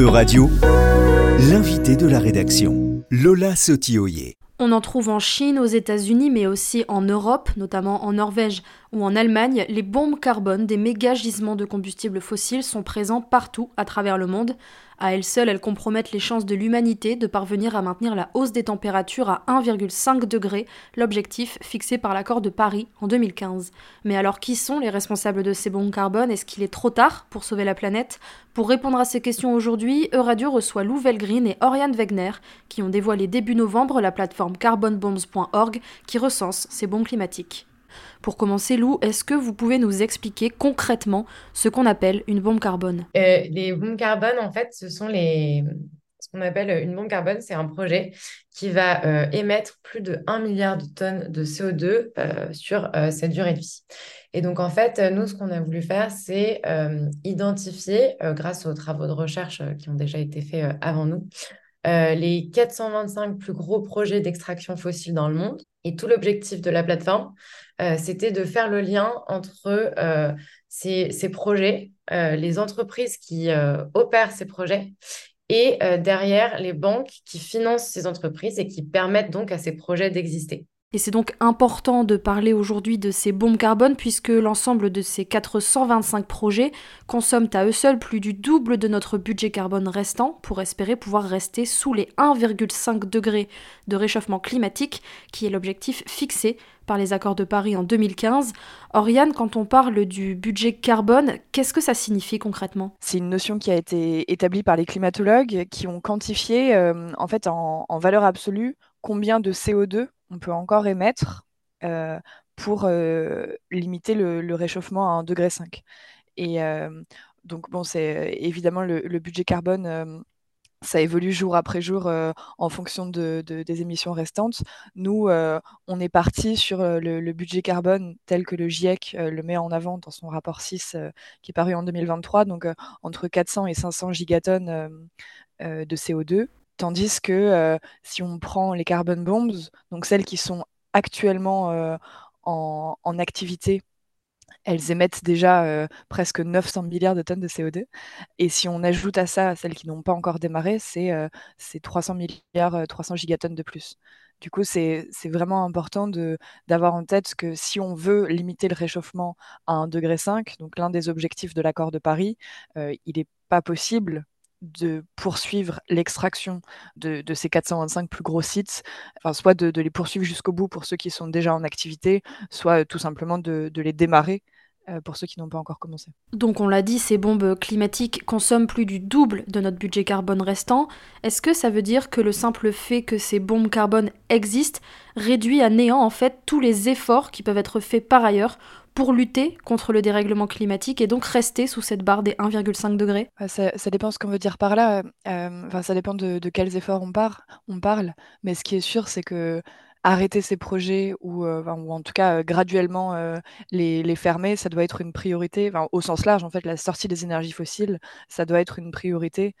E-Radio, l'invité de la rédaction, Lola Sotioyer. On en trouve en Chine, aux États-Unis, mais aussi en Europe, notamment en Norvège ou en Allemagne. Les bombes carbone des méga gisements de combustibles fossiles sont présents partout à travers le monde. À elles seules, elles compromettent les chances de l'humanité de parvenir à maintenir la hausse des températures à 1,5 degré, l'objectif fixé par l'accord de Paris en 2015. Mais alors qui sont les responsables de ces bombes carbone? Est-ce qu'il est trop tard pour sauver la planète? Pour répondre à ces questions aujourd'hui, Euradio reçoit Lou Green et Oriane Wegner qui ont dévoilé début novembre la plateforme carbonbombs.org qui recense ces bombes climatiques. Pour commencer, Lou, est-ce que vous pouvez nous expliquer concrètement ce qu'on appelle une bombe carbone? Euh, Les bombes carbone, en fait, ce sont les... Ce qu'on appelle une bombe carbone, c'est un projet qui va euh, émettre plus de 1 milliard de tonnes de CO2 euh, sur cette durée de vie. Et donc, en fait, nous, ce qu'on a voulu faire, c'est identifier, grâce aux travaux de recherche qui ont déjà été faits avant nous, les 425 plus gros projets d'extraction fossile dans le monde. Et tout l'objectif de la plateforme, euh, c'était de faire le lien entre euh, ces, projets, euh, les entreprises qui opèrent ces projets et derrière les banques qui financent ces entreprises et qui permettent donc à ces projets d'exister. Et c'est donc important de parler aujourd'hui de ces bombes carbone puisque l'ensemble de ces 425 projets consomment à eux seuls plus du double de notre budget carbone restant pour espérer pouvoir rester sous les 1,5 degrés de réchauffement climatique qui est l'objectif fixé par les accords de Paris en 2015. Oriane, quand on parle du budget carbone, qu'est-ce que ça signifie concrètement? C'est une notion qui a été établie par les climatologues qui ont quantifié euh, en fait en valeur absolue combien de CO2 on peut encore émettre euh, pour euh, limiter le, réchauffement à 1,5 degré. Et euh, donc, bon, c'est évidemment le, budget carbone ça évolue jour après jour en fonction de, des émissions restantes. Nous, on est parti sur le, budget carbone tel que le GIEC le met en avant dans son rapport 6 qui est paru en 2023, donc entre 400 et 500 gigatonnes de CO2. Tandis que euh, si on prend les carbon bombs, donc celles qui sont actuellement euh, en, activité, elles émettent déjà euh, presque 900 milliards de tonnes de CO2. Et si on ajoute à ça celles qui n'ont pas encore démarré, c'est 300 milliards, 300 gigatonnes de plus. Du coup, c'est vraiment important d'avoir en tête que si on veut limiter le réchauffement à 1,5 degré, donc l'un des objectifs de l'accord de Paris, il n'est pas possible de poursuivre l'extraction de, ces 425 plus gros sites, enfin, soit de, les poursuivre jusqu'au bout pour ceux qui sont déjà en activité, soit tout simplement de, les démarrer euh, pour ceux qui n'ont pas encore commencé. Donc on l'a dit, ces bombes climatiques consomment plus du double de notre budget carbone restant. Est-ce que ça veut dire que le simple fait que ces bombes carbone existent réduit à néant en fait tous les efforts qui peuvent être faits par ailleurs pour lutter contre le dérèglement climatique et donc rester sous cette barre des 1,5 degrés ça, ça, dépend ce qu'on veut dire par là. Euh, enfin, ça dépend de, quels efforts on parle. Mais ce qui est sûr, c'est que arrêter ces projets ou, euh, en tout cas euh, graduellement euh, les, les, fermer, ça doit être une priorité. au sens large, en fait, la sortie des énergies fossiles, ça doit être une priorité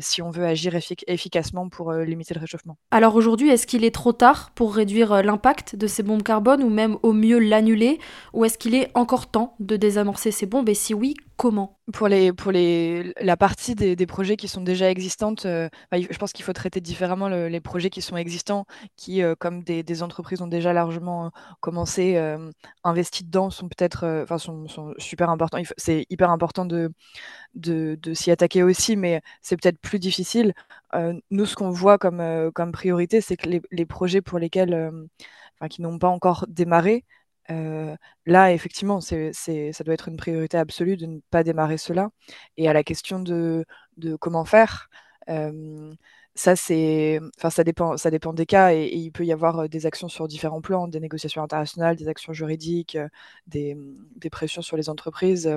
si on veut agir efficacement pour limiter le réchauffement. Alors aujourd'hui, est-ce qu'il est trop tard pour réduire l'impact de ces bombes carbone ou même au mieux l'annuler? Ou est-ce qu'il est encore temps de désamorcer ces bombes? Et si oui, Pour, la partie des, projets qui sont déjà existantes, euh, je pense qu'il faut traiter différemment les projets qui sont existants, qui, euh, comme des, entreprises ont déjà largement euh, commencé, investi dedans, sont peut-être, enfin, sont, super importants. C'est hyper important de, s'y attaquer aussi, mais c'est peut-être plus difficile. nous, ce qu'on voit comme, priorité, c'est que les, les, projets pour lesquels, qui n'ont pas encore démarré, euh, là, effectivement, c'est, ça doit être une priorité absolue de ne pas démarrer cela. Et à la question de, comment faire, euh, ça, c'est, ça dépend, des cas et, il peut y avoir des actions sur différents plans, des négociations internationales, des actions juridiques, des pressions sur les entreprises.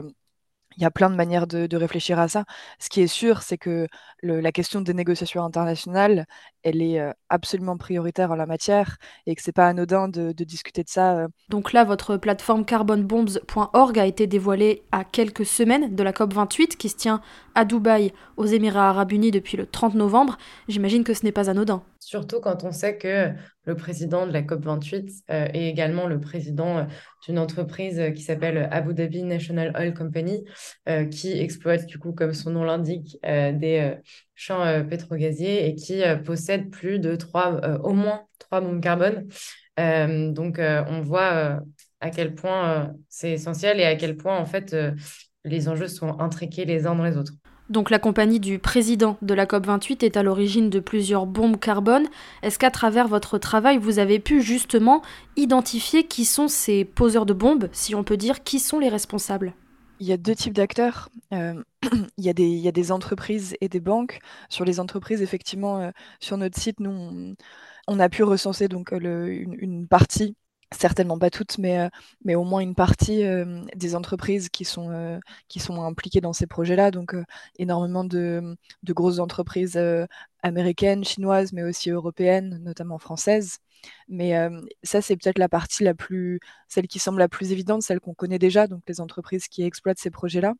Il y a plein de manières de, réfléchir à ça. Ce qui est sûr, c'est que la question des négociations internationales, elle est euh, absolument prioritaire en la matière et que c'est pas anodin de, discuter de ça. Euh. Donc là, votre plateforme carbonbombs.org a été dévoilée à quelques semaines de la COP28 qui se tient à Dubaï, aux Émirats arabes unis depuis le 30 novembre. J'imagine que ce n'est pas anodin. surtout quand on sait que le président de la COP28 euh, est également le président d'une entreprise qui s'appelle Abu Dhabi National Oil Company, euh, qui exploite, du coup, comme son nom l'indique, des champs pétrogaziers et qui possède plus de trois, au moins trois bombes carbone. donc, on voit à quel point c'est essentiel et à quel point, en fait, les enjeux sont intriqués les uns dans les autres. Donc la compagnie du président de la COP28 est à l'origine de plusieurs bombes carbone. Est-ce qu'à travers votre travail, vous avez pu justement identifier qui sont ces poseurs de bombes, si on peut dire, qui sont les responsables? Il y a deux types d'acteurs. Euh, il, y a des, entreprises et des banques. Sur les entreprises, effectivement, euh, sur notre site, nous, on, a pu recenser donc, le, une, partie certainement pas toutes, mais, euh, mais au moins une partie euh, des entreprises qui sont, euh, qui sont impliquées dans ces projets-là. Donc, énormément de, de, grosses entreprises américaines, chinoises, mais aussi européennes, notamment françaises. Mais ça, c'est peut-être la partie la plus, celle qui semble la plus évidente, celle qu'on connaît déjà, donc les entreprises qui exploitent ces projets-là.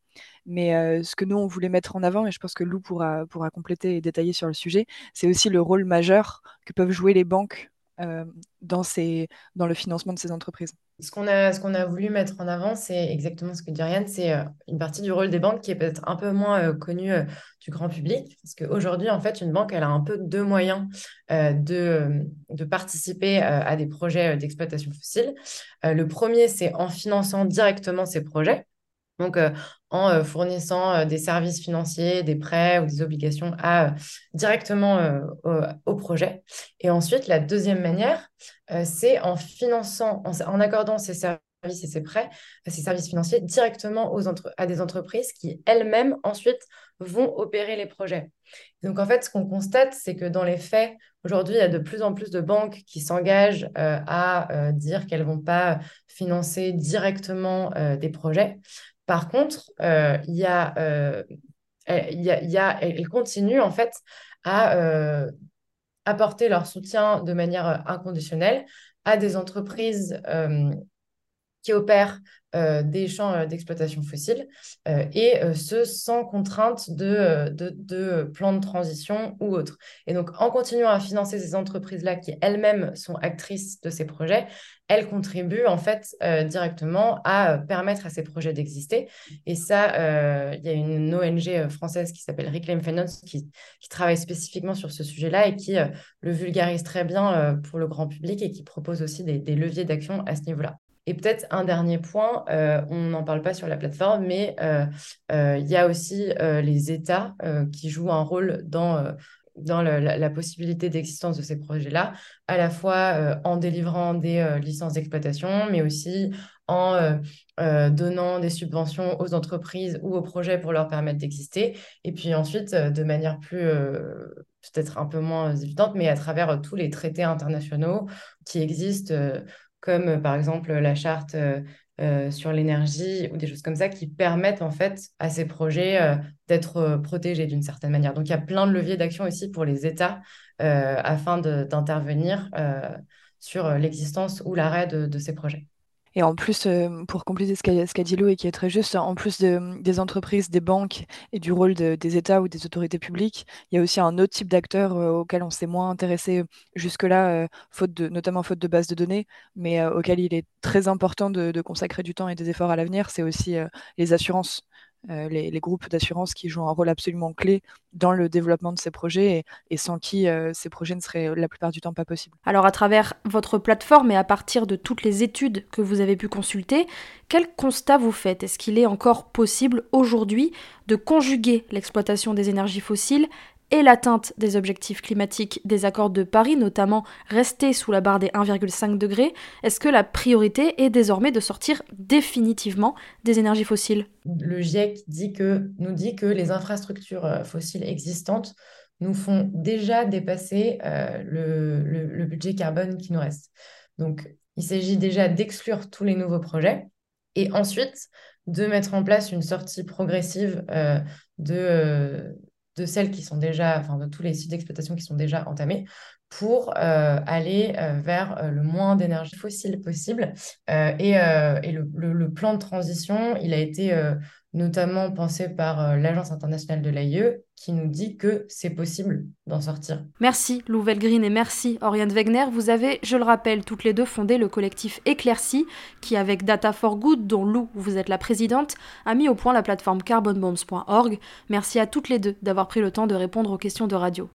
Mais ce que nous, on voulait mettre en avant, et je pense que Lou pourra, pourra compléter et détailler sur le sujet, c'est aussi le rôle majeur que peuvent jouer les banques dans, ces, dans le financement de ces entreprises. Ce qu'on a, ce a voulu mettre en avant, c'est exactement ce que dit Ryan, c'est euh, une partie du rôle des banques qui est peut-être un peu moins euh, connue du grand public, parce qu'aujourd'hui, en fait, une banque, elle a un peu deux moyens de, de participer à des projets d'exploitation fossile. le premier, c'est en finançant directement ces projets. Donc, euh, en euh, fournissant euh, des services financiers, des prêts ou des obligations à, directement au, projet. Et ensuite, la deuxième manière, c'est en finançant, en, accordant ces services et ces prêts, ces services financiers directement aux à des entreprises qui elles-mêmes ensuite vont opérer les projets. Donc en fait, ce qu'on constate, c'est que dans les faits, aujourd'hui, il y a de plus en plus de banques qui s'engagent à dire qu'elles ne vont pas financer directement des projets. Par contre, euh, il y euh, en fait à euh, apporter leur soutien de manière inconditionnelle à des entreprises qui opèrent euh, des champs euh, d'exploitation fossile euh, et ce sans contrainte de, de, plan de transition ou autre. Et donc, en continuant à financer ces entreprises-là qui elles-mêmes sont actrices de ces projets, elles contribuent en fait directement à permettre à ces projets d'exister. Et ça, il y a une ONG française qui s'appelle Reclaim Finance qui, travaille spécifiquement sur ce sujet-là et qui le vulgarise très bien pour le grand public et qui propose aussi des leviers d'action à ce niveau-là. Et peut-être un dernier point, euh, on n'en parle pas sur la plateforme, mais euh, euh, il y a aussi les États qui jouent un rôle dans, dans la, possibilité d'existence de ces projets-là, à la fois en délivrant des licences d'exploitation, mais aussi en donnant des subventions aux entreprises ou aux projets pour leur permettre d'exister. Et puis ensuite, de manière plus peut-être un peu moins évidente, mais à travers tous les traités internationaux qui existent comme euh, par exemple la charte euh, euh, sur l'énergie ou des choses comme ça qui permettent en fait à ces projets d'être protégés d'une certaine manière. Donc il y a plein de leviers d'action aussi pour les États afin d'intervenir sur l'existence ou l'arrêt de ces projets. Et en plus, euh, pour compléter ce qu'a dit Lou et qui est très juste, en plus des entreprises, des banques et du rôle des États ou des autorités publiques, il y a aussi un autre type d'acteurs euh, auquel on s'est moins intéressé jusque-là, euh, notamment faute de base de données, mais auquel il est très important de, consacrer du temps et des efforts à l'avenir, c'est aussi les assurances. Euh, les, groupes d'assurance qui jouent un rôle absolument clé dans le développement de ces projets et, sans qui euh, ces projets ne seraient la plupart du temps pas possibles. Alors à travers votre plateforme et à partir de toutes les études que vous avez pu consulter, quel constat vous faites? Est-ce qu'il est encore possible aujourd'hui de conjuguer l'exploitation des énergies fossiles et l'atteinte des objectifs climatiques des accords de Paris, notamment rester sous la barre des 1,5 degrés, est-ce que la priorité est désormais de sortir définitivement des énergies fossiles? Le GIEC dit que, nous dit que les infrastructures euh, fossiles existantes nous font déjà dépasser euh, le, budget carbone qui nous reste. Donc, il s'agit déjà d'exclure tous les nouveaux projets et ensuite de mettre en place une sortie progressive euh, de de celles qui sont déjà, enfin de tous les sites d'exploitation qui sont déjà entamés, pour euh, aller euh, vers euh, le moins d'énergie fossile possible. et, et le, plan de transition, il a été notamment pensée par euh, l'Agence internationale de l'AIE, qui nous dit que c'est possible d'en sortir. Merci Lou Green et merci Oriane Wegner. Vous avez, je le rappelle, toutes les deux fondé le collectif Éclairci, qui avec Data for Good, dont Lou, vous êtes la présidente, a mis au point la plateforme carbonbombs.org. Merci à toutes les deux d'avoir pris le temps de répondre aux questions de radio.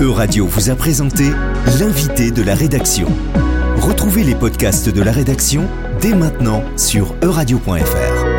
E-Radio vous a présenté l'invité de la rédaction. Retrouvez les podcasts de la rédaction dès maintenant sur euradio.fr.